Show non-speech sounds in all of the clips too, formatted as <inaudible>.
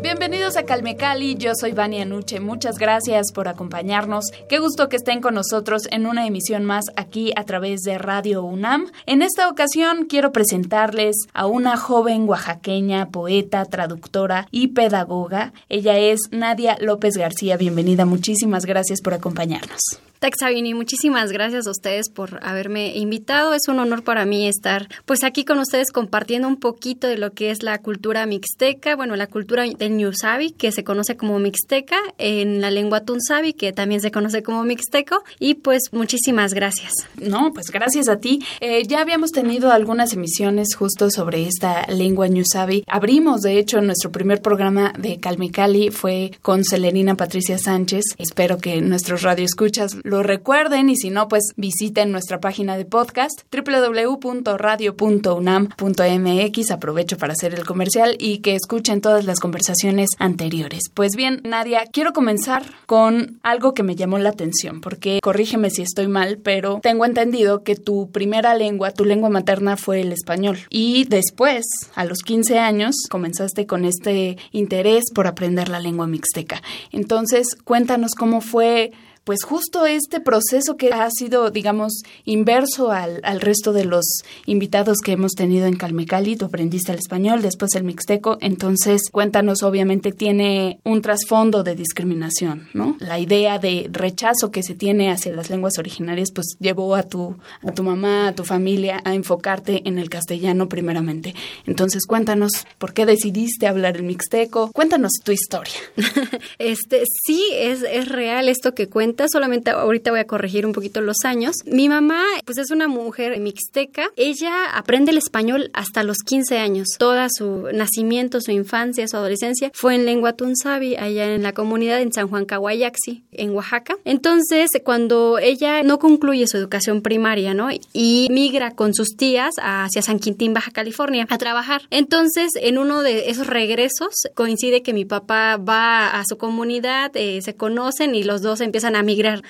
Bienvenidos a Calme Cali, yo soy Vania Nuche, muchas gracias por acompañarnos. Qué gusto que estén con nosotros en una emisión más aquí a través de Radio UNAM. En esta ocasión quiero presentarles a una joven oaxaqueña, poeta, traductora y pedagoga. Ella es Nadia López García, bienvenida, muchísimas gracias por acompañarnos. Taxavini, muchísimas gracias a ustedes por haberme invitado. Es un honor para mí estar pues aquí con ustedes compartiendo un poquito de lo que es la cultura mixteca, bueno, la cultura del Ñusabi, que se conoce como mixteca, en la lengua tunsabi, que también se conoce como mixteco, y pues muchísimas gracias. No, pues gracias a ti. Eh, ya habíamos tenido algunas emisiones justo sobre esta lengua Ñusabi. Abrimos, de hecho, nuestro primer programa de Calmicali fue con Celerina Patricia Sánchez. Espero que nuestros radioescuchas lo recuerden y si no, pues visiten nuestra página de podcast www.radio.unam.mx. Aprovecho para hacer el comercial y que escuchen todas las conversaciones anteriores. Pues bien, Nadia, quiero comenzar con algo que me llamó la atención, porque corrígeme si estoy mal, pero tengo entendido que tu primera lengua, tu lengua materna fue el español y después, a los 15 años, comenzaste con este interés por aprender la lengua mixteca. Entonces, cuéntanos cómo fue pues justo este proceso que ha sido, digamos, inverso al, al, resto de los invitados que hemos tenido en Calmecali. Tú aprendiste el español, después el mixteco, entonces cuéntanos, obviamente tiene un trasfondo de discriminación, ¿no? La idea de rechazo que se tiene hacia las lenguas originarias, pues llevó a tu, a tu mamá, a tu familia a enfocarte en el castellano primeramente. Entonces cuéntanos, ¿por qué decidiste hablar el mixteco? Cuéntanos tu historia. <laughs> este, sí, es, es real esto que cuentas solamente ahorita voy a corregir un poquito los años. Mi mamá, pues es una mujer mixteca. Ella aprende el español hasta los 15 años. Toda su nacimiento, su infancia, su adolescencia fue en lengua tunzabi, allá en la comunidad en San Juan Cahuayaxi, en Oaxaca. Entonces, cuando ella no concluye su educación primaria, ¿no? Y migra con sus tías hacia San Quintín, Baja California, a trabajar. Entonces, en uno de esos regresos, coincide que mi papá va a su comunidad, eh, se conocen y los dos empiezan a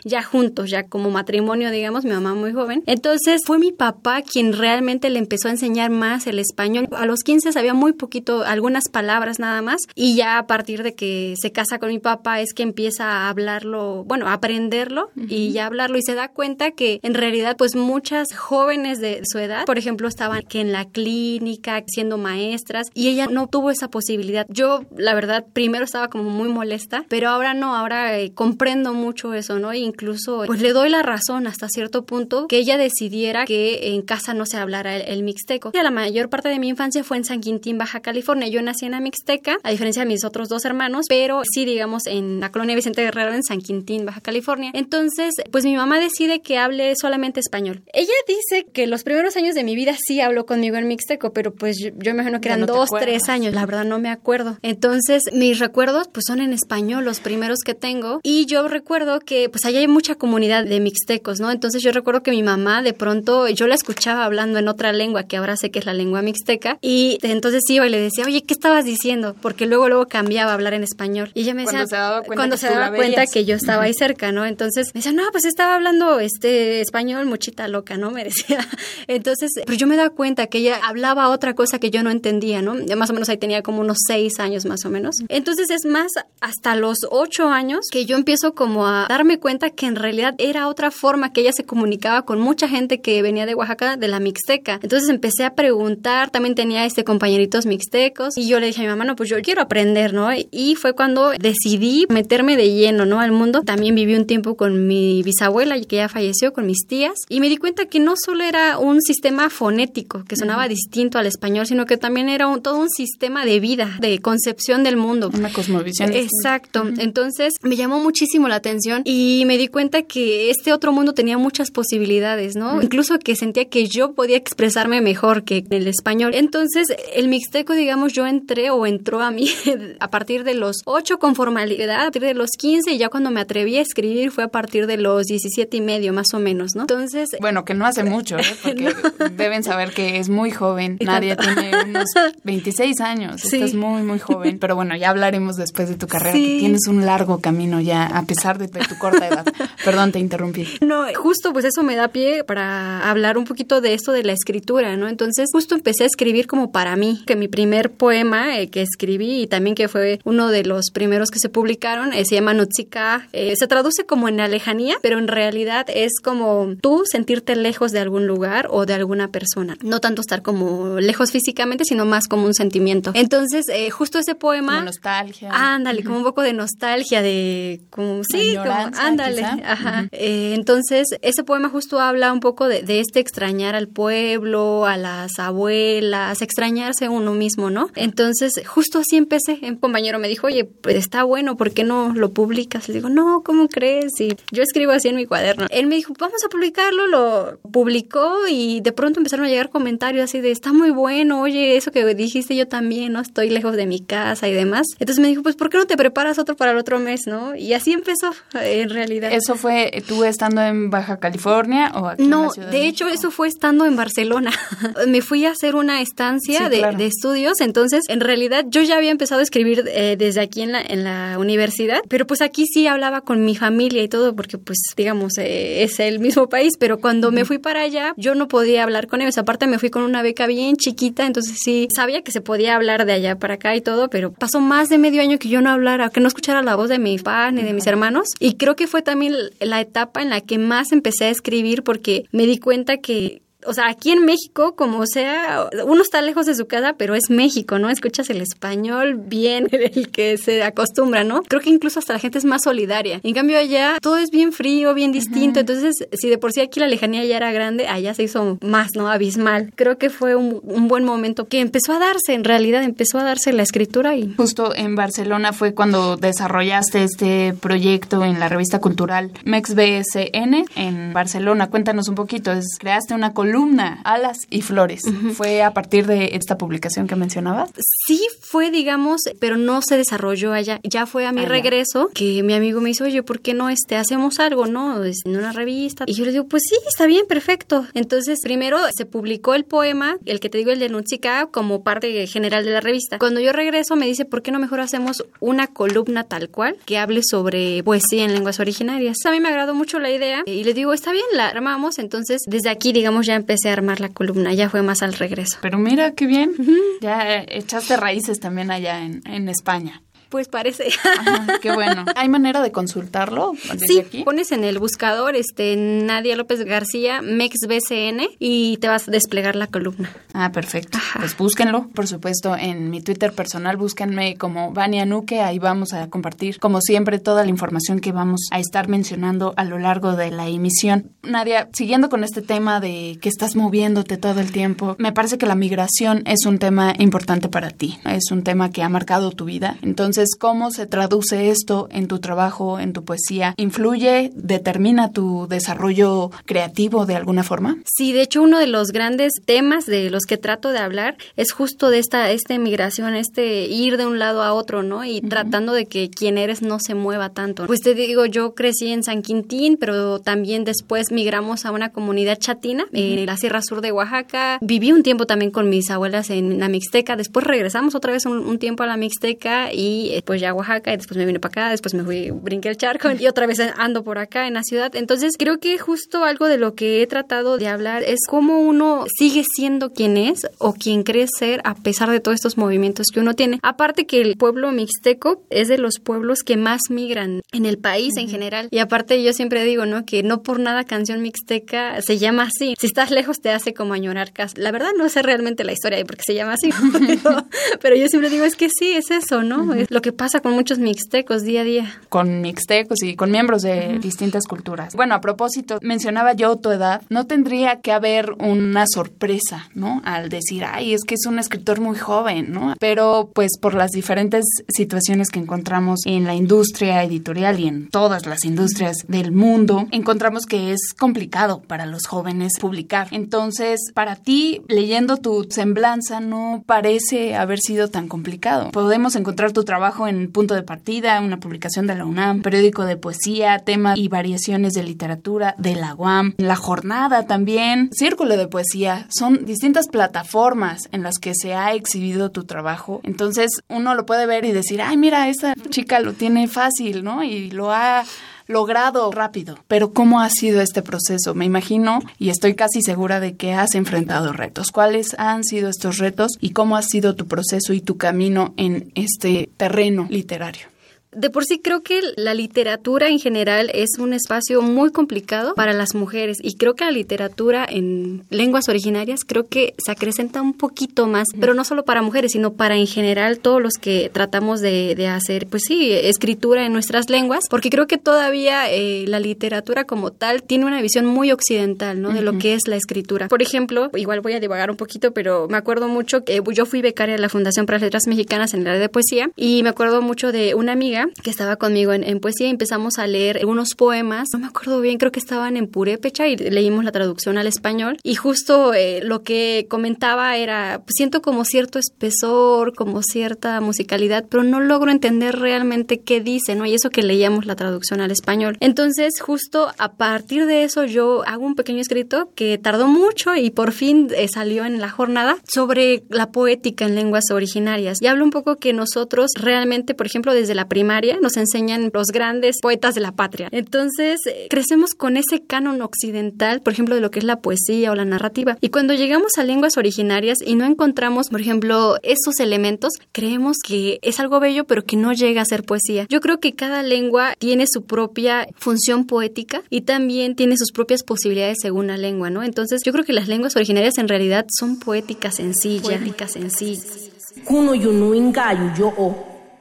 ya juntos, ya como matrimonio, digamos, mi mamá muy joven. Entonces fue mi papá quien realmente le empezó a enseñar más el español. A los 15 sabía muy poquito, algunas palabras nada más, y ya a partir de que se casa con mi papá es que empieza a hablarlo, bueno, a aprenderlo y ya hablarlo y se da cuenta que en realidad pues muchas jóvenes de su edad, por ejemplo, estaban que en la clínica siendo maestras y ella no tuvo esa posibilidad. Yo, la verdad, primero estaba como muy molesta, pero ahora no, ahora eh, comprendo mucho eso ¿no? E incluso, pues le doy la razón hasta cierto punto que ella decidiera que en casa no se hablara el, mixteco. La mayor parte de mi infancia fue en San Quintín, Baja California. Yo nací en la Mixteca, a diferencia de mis otros dos hermanos, pero sí, digamos, en la colonia Vicente Guerrero, en San Quintín, Baja California. Entonces, pues mi mamá decide que hable solamente español. Ella dice que los primeros años de mi vida sí habló conmigo en mixteco, pero pues yo, me imagino que eran dos, tres años. La verdad no me acuerdo. Entonces, mis recuerdos pues son en español, los primeros que tengo. Y yo recuerdo que pues allá hay mucha comunidad de mixtecos, ¿no? Entonces yo recuerdo que mi mamá de pronto, yo la escuchaba hablando en otra lengua, que ahora sé que es la lengua mixteca, y entonces iba y le decía, oye, ¿qué estabas diciendo? Porque luego, luego cambiaba a hablar en español. Y ella me decía, cuando se daba cuenta, que, yo estaba ahí cerca, ¿no? Entonces me decía, no, pues estaba hablando este español muchita loca, ¿no? Me decía. <laughs> Entonces, pero yo me daba cuenta que ella hablaba otra cosa que yo no entendía, ¿no? Más o menos ahí tenía como unos seis años más o menos. Entonces es más hasta los ocho años que yo empiezo como a darme cuenta que en realidad era otra forma que ella se comunicaba con mucha gente que venía de Oaxaca, de la Mixteca. Entonces empecé a preguntar, también tenía este compañeritos mixtecos y yo le dije a mi mamá, no, pues yo quiero aprender, ¿no? Y fue cuando decidí meterme de lleno, ¿no? Al mundo. También viví un tiempo con mi bisabuela, que ya falleció, con mis tías, y me di cuenta que no solo era un sistema fonético que sonaba distinto al español, sino que también era un, todo un sistema de vida, de concepción del mundo. Una cosmovisión. Exacto. Entonces me llamó muchísimo la atención y me di cuenta que este otro mundo tenía muchas posibilidades, ¿no? Incluso que sentía que yo podía expresarme mejor que el español. Entonces, el mixteco, digamos, yo entré o entró a mí <laughs> a partir de los 8 con formalidad, a partir de los 15 y ya cuando me atreví a escribir fue a partir de los 17 y medio, más o menos, ¿no? Entonces... Bueno, que no hace <laughs> mucho, ¿eh? Porque deben saber que es muy joven. Nadie tiene <laughs> unos 26 años. Sí. Estás muy, muy joven. Pero bueno, ya hablaremos después de tu carrera, que tienes un largo camino ya, a pesar de tu corta edad. Perdón, te interrumpí. No, justo pues eso me da pie para hablar un poquito de esto de la escritura, ¿no? Entonces justo empecé a escribir como para mí, que mi primer poema eh, que escribí y también que fue uno de los primeros que se publicaron, eh, se llama Nutsika, eh, se traduce como en la lejanía, pero en realidad es como tú sentirte lejos de algún lugar o de alguna persona, no tanto estar como lejos físicamente, sino más como un sentimiento. Entonces, justo ese poema... Como nostalgia. Ándale, como un poco de nostalgia, de como, sí, como, ándale, ajá. entonces, ese poema justo habla un poco de, de este extrañar al pueblo, a las abuelas, extrañarse uno mismo, ¿no? Entonces, justo así empecé. Un compañero me dijo, oye, pues está bueno, ¿por qué no lo publicas? Le digo, no, ¿cómo crees? Y yo escribo así en mi cuaderno. Él me dijo, vamos a publicarlo, lo publicó y de pronto empezaron a llegar comentarios así de, está muy bueno, oye, eso que dijiste yo también, ¿no? Estoy lejos de mi casa y demás. Entonces me dijo, pues, ¿por qué no te preparas otro para el otro mes, no? Y así empezó, en realidad. ¿Eso fue tú estando en Baja California o aquí No, en la Ciudad de, hecho, eso fue estando en Barcelona. <laughs> me fui a hacer una estancia de, de, estudios, entonces, en realidad, yo ya había empezado a escribir eh, desde aquí en la, en la universidad, pero pues aquí sí hablaba con mi familia y todo, porque pues, digamos, eh, es el mismo país, pero cuando me fui para allá, yo no podía hablar con ellos. Aparte, me fui con una beca bien chiquita, entonces sí, sabía que se podía hablar de allá para acá y todo, pero pasó más de medio año que yo no hablara, que no escuchara la voz de mi papá ni de mis hermanos. Y creo que fue también la etapa en la que más empecé a escribir porque me di cuenta que o sea, aquí en México, como sea, uno está lejos de su casa, pero es México, ¿no? Escuchas el español bien, <laughs> el que se acostumbra, ¿no? Creo que incluso hasta la gente es más solidaria. En cambio, allá todo es bien frío, bien distinto. Entonces, si de por sí aquí la lejanía ya era grande, allá se hizo más, ¿no? Abismal. Creo que fue un, un buen momento que empezó a darse, en realidad, empezó a darse la escritura y... Justo en Barcelona fue cuando desarrollaste este proyecto en la revista cultural MexBSN en Barcelona. Cuéntanos un poquito. Es, creaste una columna columna, Alas y Flores. ¿Fue a partir de esta publicación que mencionabas? Sí, fue, digamos, pero no se desarrolló allá. Ya fue a mi allá. regreso que mi amigo me dice, oye, ¿por qué no este, hacemos algo, no? En una revista. Y yo le digo, pues sí, está bien, perfecto. Entonces, primero se publicó el poema, el que te digo, el de Nutsika, como parte general de la revista. Cuando yo regreso, me dice, ¿por qué no mejor hacemos una columna tal cual que hable sobre poesía en lenguas originarias? A mí me agradó mucho la idea y le digo, está bien, la armamos. Entonces, desde aquí, digamos, ya empecé a armar la columna, ya fue más al regreso. Pero mira qué bien, uh -huh. ya echaste raíces también allá en, en España. Pues parece. Ajá, qué bueno. <laughs> ¿Hay manera de consultarlo? sí, aquí? pones en el buscador este Nadia López García, MEXBCN, y te vas a desplegar la columna. Ah, perfecto. Ajá. Pues búsquenlo, por supuesto, en mi Twitter personal, búsquenme como Vania Nuque, ahí vamos a compartir, como siempre, toda la información que vamos a estar mencionando a lo largo de la emisión. Nadia, siguiendo con este tema de que estás moviéndote todo el tiempo, me parece que la migración es un tema importante para ti, es un tema que ha marcado tu vida. Entonces, entonces, ¿cómo se traduce esto en tu trabajo, en tu poesía? ¿Influye, determina tu desarrollo creativo de alguna forma? Sí, de hecho, uno de los grandes temas de los que trato de hablar es justo de esta, esta emigración, este ir de un lado a otro, ¿no? Y uh -huh. tratando de que quien eres no se mueva tanto. Pues te digo, yo crecí en San Quintín, pero también después migramos a una comunidad chatina uh -huh. en la Sierra Sur de Oaxaca. Viví un tiempo también con mis abuelas en la Mixteca. Después regresamos otra vez un, un tiempo a la Mixteca y pues ya a Oaxaca y después me vine para acá, después me fui, brinqué el charco y otra vez ando por acá en la ciudad. Entonces creo que justo algo de lo que he tratado de hablar es cómo uno sigue siendo quien es o quien cree ser a pesar de todos estos movimientos que uno tiene. Aparte que el pueblo mixteco es de los pueblos que más migran en el país uh -huh. en general. Y aparte yo siempre digo, ¿no? Que no por nada canción mixteca se llama así. Si estás lejos te hace como añorar casa. La verdad no sé realmente la historia de por qué se llama así, <laughs> pero, pero yo siempre digo, es que sí, es eso, ¿no? Uh -huh. Es lo que pasa con muchos mixtecos día a día. Con mixtecos y con miembros de distintas culturas. Bueno, a propósito, mencionaba yo tu edad, no tendría que haber una sorpresa, ¿no? Al decir, ay, es que es un escritor muy joven, ¿no? Pero pues por las diferentes situaciones que encontramos en la industria editorial y en todas las industrias del mundo, encontramos que es complicado para los jóvenes publicar. Entonces, para ti, leyendo tu semblanza, no parece haber sido tan complicado. Podemos encontrar tu en Punto de Partida, una publicación de la UNAM, periódico de poesía, temas y variaciones de literatura de la UAM, La Jornada también, Círculo de Poesía. Son distintas plataformas en las que se ha exhibido tu trabajo. Entonces, uno lo puede ver y decir, ay, mira, esta chica lo tiene fácil, ¿no? Y lo ha logrado rápido. Pero ¿cómo ha sido este proceso? Me imagino y estoy casi segura de que has enfrentado retos. ¿Cuáles han sido estos retos y cómo ha sido tu proceso y tu camino en este terreno literario? De por sí creo que la literatura en general es un espacio muy complicado para las mujeres y creo que la literatura en lenguas originarias creo que se acrecenta un poquito más, pero no solo para mujeres, sino para en general todos los que tratamos de, hacer, pues sí, escritura en nuestras lenguas, porque creo que todavía eh, la literatura como tal tiene una visión muy occidental, ¿no? De lo que es la escritura. Por ejemplo, igual voy a divagar un poquito, pero me acuerdo mucho que yo fui becaria de la Fundación para las Letras Mexicanas en el área de poesía y me acuerdo mucho de una amiga que estaba conmigo en, poesía y empezamos a leer unos poemas, no me acuerdo bien, creo que estaban en purépecha y leímos la traducción al español y justo eh, lo que comentaba era, pues, siento como cierto espesor, como cierta musicalidad, pero no logro entender realmente qué dice, ¿no? Y eso que leíamos la traducción al español. Entonces, justo a partir de eso yo hago un pequeño escrito que tardó mucho y por fin eh, salió en la jornada sobre la poética en lenguas originarias. Y hablo un poco que nosotros realmente, por ejemplo, desde la primaria, nos enseñan los grandes poetas de la patria. Entonces, eh, crecemos con ese canon occidental, por ejemplo, de lo que es la poesía o la narrativa. Y cuando llegamos a lenguas originarias y no encontramos, por ejemplo, esos elementos, creemos que es algo bello, pero que no llega a ser poesía. Yo creo que cada lengua tiene su propia función poética y también tiene sus propias posibilidades según la lengua, ¿no? Entonces, yo creo que las lenguas originarias en realidad son poéticas sencillas. Poéticas sencillas.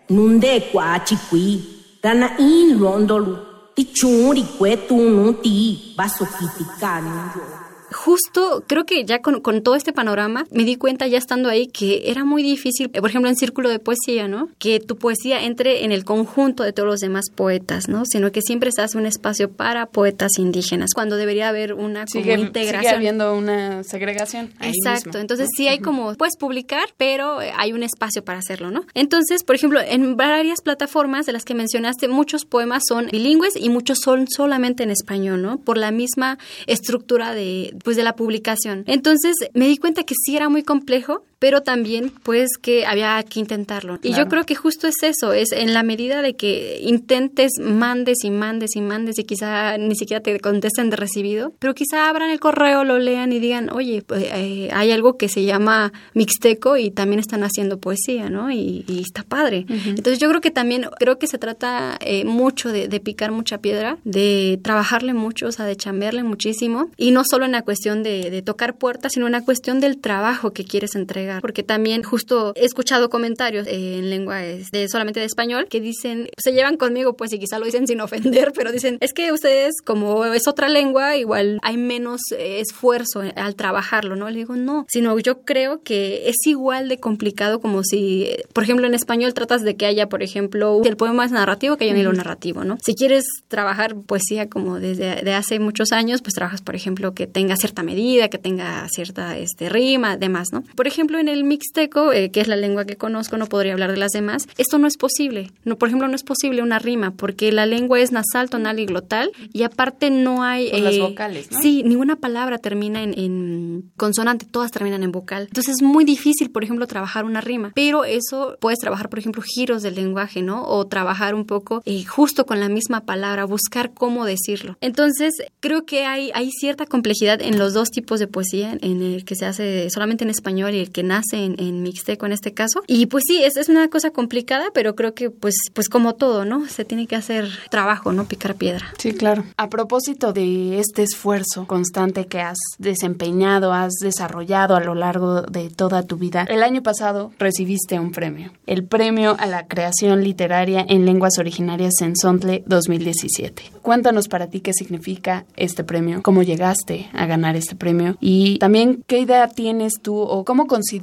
Nunde kwa chikui rana in londolu ti churi kwetu nu ti basokitikan yo justo creo que ya con, todo este panorama me di cuenta ya estando ahí que era muy difícil, por ejemplo, en círculo de poesía, ¿no? Que tu poesía entre en el conjunto de todos los demás poetas, ¿no? Sino que siempre se hace un espacio para poetas indígenas, cuando debería haber una como integración. Sigue habiendo una segregación. Exacto, entonces sí hay como, puedes publicar, pero eh, hay un espacio para hacerlo, ¿no? Entonces, por ejemplo, en varias plataformas de las que mencionaste, muchos poemas son bilingües y muchos son solamente en español, ¿no? Por la misma estructura de pues de la publicación. Entonces me di cuenta que sí era muy complejo, pero también pues que había que intentarlo. Y yo creo que justo es eso, es en la medida de que intentes, mandes y mandes y mandes y quizá ni siquiera te contesten de recibido, pero quizá abran el correo, lo lean y digan, oye, pues, eh, hay algo que se llama mixteco y también están haciendo poesía, ¿no? Y, está padre. Entonces yo creo que también, creo que se trata eh, mucho de, de, picar mucha piedra, de trabajarle mucho, o sea, de chambearle muchísimo y no solo en la cuestión de, de tocar puertas, sino en la cuestión del trabajo que quieres entregar porque también justo he escuchado comentarios en lengua de, solamente de español que dicen, se llevan conmigo, pues y quizá lo dicen sin <laughs> ofender, pero dicen, es que ustedes, como es otra lengua, igual hay menos eh, esfuerzo al trabajarlo, ¿no? Le digo, no, sino yo creo que es igual de complicado como si, por ejemplo, en español tratas de que haya, por ejemplo, el poema es narrativo, que haya un hilo narrativo, ¿no? Si quieres trabajar poesía como desde de hace muchos años, pues trabajas, por ejemplo, que tenga cierta medida, que tenga cierta este, rima, demás, ¿no? Por ejemplo, en el mixteco, eh, que es la lengua que conozco, no podría hablar de las demás, esto no es posible. No, por ejemplo, no es posible una rima, porque la lengua es nasal, tonal y glotal, y aparte no hay... las eh, vocales, ¿no? Sí, ninguna palabra termina en, consonante, todas terminan en vocal. Entonces es muy difícil, por ejemplo, trabajar una rima, pero eso puedes trabajar, por ejemplo, giros del lenguaje, ¿no? O trabajar un poco eh, justo con la misma palabra, buscar cómo decirlo. Entonces, creo que hay, hay cierta complejidad en los dos tipos de poesía, en el que se hace solamente en español y el que nace en, en Mixteco en este caso. Y pues sí, es, es una cosa complicada, pero creo que pues, pues como todo, ¿no? Se tiene que hacer trabajo, ¿no? Picar piedra. Sí, claro. A propósito de este esfuerzo constante que has desempeñado, has desarrollado a lo largo de toda tu vida, el año pasado recibiste un premio, el Premio a la Creación Literaria en Lenguas Originarias en Sontle 2017. Cuéntanos para ti qué significa este premio, cómo llegaste a ganar este premio y también qué idea tienes tú o cómo consideras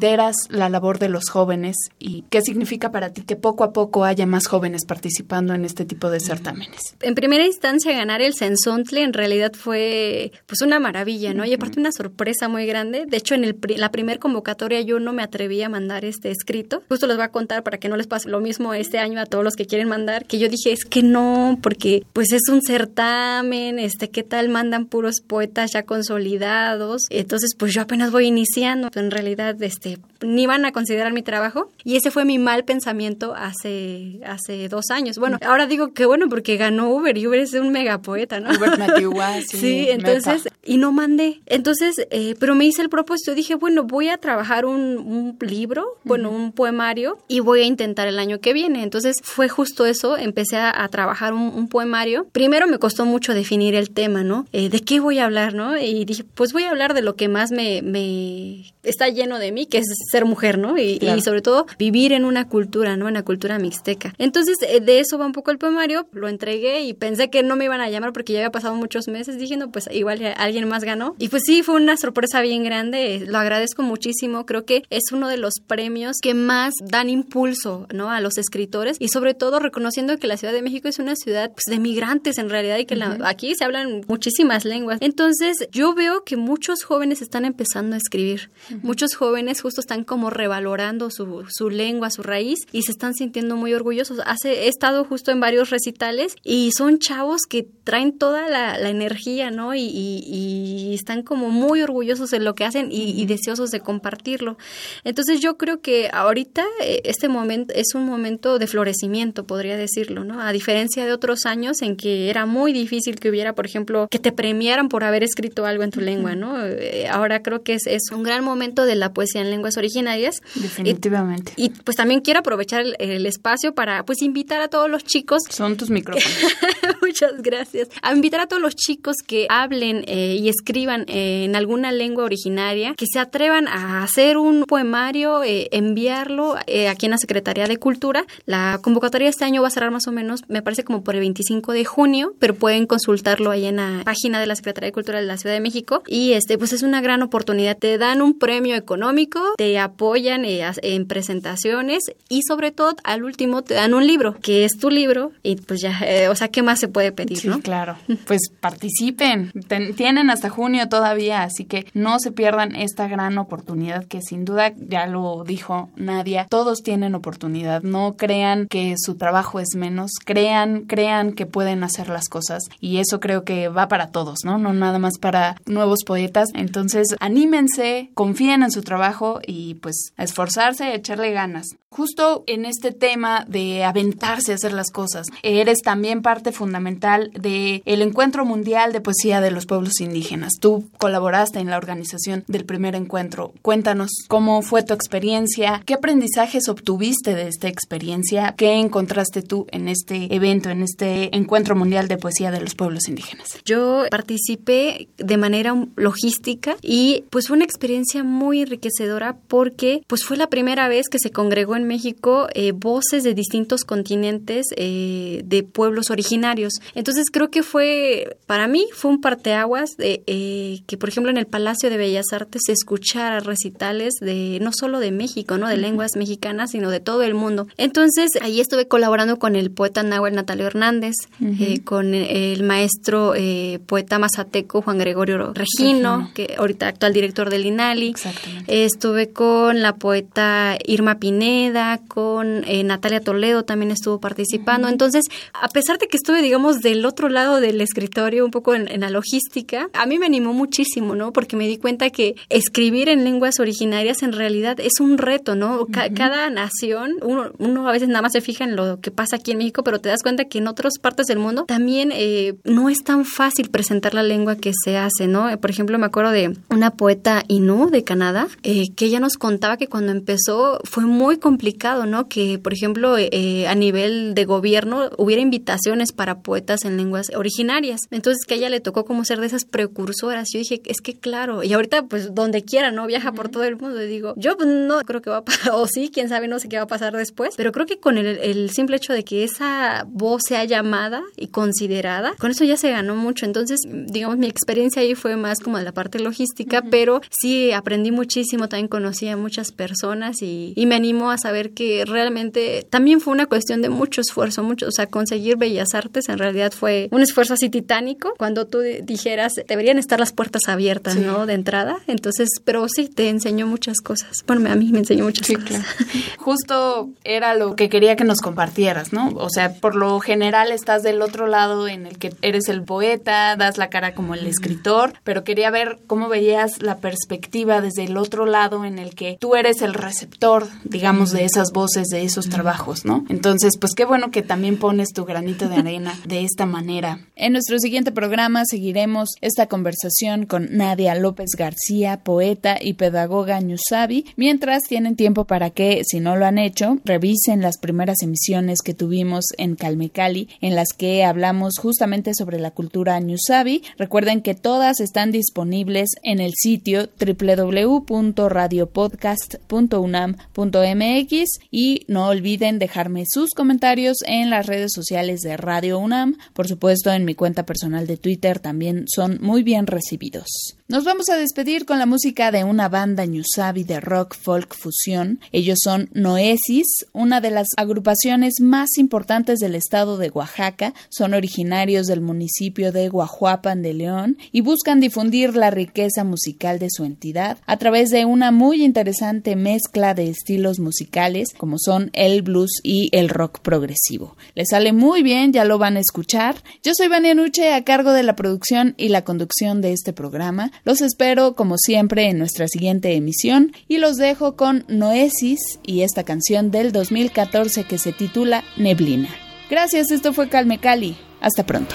la labor de los jóvenes y qué significa para ti que poco a poco haya más jóvenes participando en este tipo de certámenes. En primera instancia, ganar el Sensontle en realidad fue pues una maravilla, ¿no? Y aparte una sorpresa muy grande. De hecho, en el, la primer convocatoria yo no me atreví a mandar este escrito. Justo les voy a contar para que no les pase lo mismo este año a todos los que quieren mandar, que yo dije, es que no, porque pues es un certamen, este, ¿qué tal mandan puros poetas ya consolidados? Entonces, pues yo apenas voy iniciando. En realidad, este, ni van a considerar mi trabajo. Y ese fue mi mal pensamiento hace, hace dos años. Bueno, ahora digo que bueno porque ganó Uber y Uber es un mega poeta, ¿no? Uber <laughs> sí, sí, entonces, y no mandé. Entonces, eh, pero me hice el propósito. Dije, bueno, voy a trabajar un, un libro, bueno, un poemario y voy a intentar el año que viene. Entonces, fue justo eso. Empecé a, trabajar un, un, poemario. Primero me costó mucho definir el tema, ¿no? Eh, ¿De qué voy a hablar, no? Y dije, pues voy a hablar de lo que más me, me está lleno de mí, que es ser mujer, ¿no? Y, sobre todo vivir en una cultura, ¿no? En la cultura mixteca. Entonces, eh, de eso va un poco el poemario, lo entregué y pensé que no me iban a llamar porque ya había pasado muchos meses, dije, no, pues igual alguien más ganó. Y pues sí, fue una sorpresa bien grande, lo agradezco muchísimo, creo que es uno de los premios que más dan impulso, ¿no? A los escritores y sobre todo reconociendo que la Ciudad de México es una ciudad pues, de migrantes en realidad y que aquí se hablan muchísimas lenguas. Entonces, yo veo que muchos jóvenes están empezando a escribir. Muchos jóvenes justo están como revalorando su, su, lengua, su raíz y se están sintiendo muy orgullosos. Hace, he estado justo en varios recitales y son chavos que traen toda la, energía, ¿no? Y, y, están como muy orgullosos de lo que hacen y, deseosos de compartirlo. Entonces yo creo que ahorita eh, este momento es un momento de florecimiento, podría decirlo, ¿no? A diferencia de otros años en que era muy difícil que hubiera, por ejemplo, que te premiaran por haber escrito algo en tu lengua, ¿no? Eh, ahora creo que es, es un gran momento de la poesía en lenguas originarias. Definitivamente. Y, pues también quiero aprovechar el, espacio para pues invitar a todos los chicos. Son tus micrófonos. <laughs> Muchas gracias. A invitar a todos los chicos que hablen eh, y escriban eh, en alguna lengua originaria, que se atrevan a hacer un poemario, eh, enviarlo aquí en la Secretaría de Cultura. La convocatoria este año va a cerrar más o menos, me parece como por el 25 de junio, pero pueden consultarlo ahí en la página de la Secretaría de Cultura de la Ciudad de México. Y este, pues es una gran oportunidad. Te dan un premio económico, te apoyan eh, en presentaciones y sobre todo al último te dan un libro, que es tu libro y pues ya, eh, o sea, ¿qué más se puede pedir? Sí, claro. <laughs> Pues participen. tienen hasta junio todavía, así que no se pierdan esta gran oportunidad que sin duda ya lo dijo Nadia, todos tienen oportunidad. No crean que su trabajo es menos, crean, crean que pueden hacer las cosas y eso creo que va para todos, ¿no? No nada más para nuevos poetas. Entonces, anímense, confíen en su trabajo y pues a esforzarse, a echarle ganas. Justo en este tema de aventarse a hacer las cosas, eres también parte fundamental del el Encuentro Mundial de Poesía de los Pueblos Indígenas. Tú colaboraste en la organización del primer encuentro. Cuéntanos cómo fue tu experiencia, qué aprendizajes obtuviste de esta experiencia, qué encontraste tú en este evento, en este Encuentro Mundial de Poesía de los Pueblos Indígenas. Yo participé de manera logística y pues fue una experiencia muy enriquecedora porque pues fue la primera vez que se congregó en México eh, voces de distintos continentes eh, de pueblos originarios. Entonces creo que fue, para mí, fue un parteaguas de eh, que, por ejemplo, en el Palacio de Bellas Artes se escuchara recitales de no solo de México, ¿no? De lenguas mexicanas, sino de todo el mundo. Entonces ahí estuve colaborando con el poeta Nahuel Natalio Hernández, con el maestro poeta mazateco Juan Gregorio Regino, que ahorita actual director del INALI. Exactamente. estuve con la poeta Irma Pineda, con eh, Natalia Toledo también estuvo participando. Entonces, a pesar de que estuve, digamos, del otro lado del escritorio, un poco en, la logística, a mí me animó muchísimo, ¿no? Porque me di cuenta que escribir en lenguas originarias en realidad es un reto, ¿no? Cada nación, uno, uno, a veces nada más se fija en lo que pasa aquí en México, pero te das cuenta que en otras partes del mundo también eh, no es tan fácil presentar la lengua que se hace, ¿no? Por ejemplo, me acuerdo de una poeta Inú de Canadá, eh, que ella nos contaba que cuando empezó fue muy complicado, ¿no? Que, por ejemplo, eh, a nivel de gobierno hubiera invitaciones para poetas en lenguas originarias. Entonces, que a ella le tocó como ser de esas precursoras. Yo dije, es que claro, y ahorita pues donde quiera, ¿no? Viaja por todo el mundo. Y digo, yo pues, no creo que va a pasar, <laughs> o sí, quién sabe, no sé qué va a pasar después, pero creo que con el, el simple hecho de que esa voz sea llamada y considerada, con eso ya se ganó mucho. Entonces, digamos, mi experiencia ahí fue más como de la parte logística, pero sí aprendí muchísimo, también conocí a muchas personas y, y me animó a saber que realmente también fue una cuestión de mucho esfuerzo, mucho, o sea, conseguir bellas artes en realidad fue un esfuerzo así titánico. Cuando tú dijeras, deberían estar las puertas abiertas, ¿no? De entrada. Entonces, pero sí, te enseñó muchas cosas. Bueno, a mí me enseñó muchas cosas. <laughs> Justo era lo que quería que nos compartieras, ¿no? O sea, por lo general estás del otro lado en el que eres el poeta, das la cara como el escritor, pero quería ver cómo veías la perspectiva desde el otro lado en el que tú eres el receptor, digamos, de esas voces, de esos trabajos, ¿no? Entonces, pues qué bueno que también pones tu granito de <laughs> arena de esta manera. En nuestro siguiente programa seguiremos esta conversación con Nadia López García, poeta y pedagoga Ñusabi, mientras tienen tiempo para que, si no lo han hecho, revisen las primeras emisiones que tuvimos en Calmecali, en las que hablamos justamente sobre la cultura Ñusabi. Recuerden que todas están disponibles en el sitio www.radiopodcast.unam.mx y no olviden dejarme sus comentarios en las redes sociales de Radio UNAM, por supuesto en mi cuenta personal de Twitter también son muy bien recibidos. Nos vamos a despedir con la música de una banda ñusabi de rock folk fusión. Ellos son Noesis, una de las agrupaciones más importantes del estado de Oaxaca. Son originarios del municipio de Guajuapan de León y buscan difundir la riqueza musical de su entidad a través de una muy interesante mezcla de estilos musicales como son el blues y el rock progresivo. Les sale muy bien, ya lo van a escuchar. Yo soy Vania Nuche a cargo de la producción y la conducción de este programa. Los espero, como siempre, en nuestra siguiente emisión y los dejo con Noesis y esta canción del 2014 que se titula Neblina. Gracias, esto fue Calme Cali. Hasta pronto.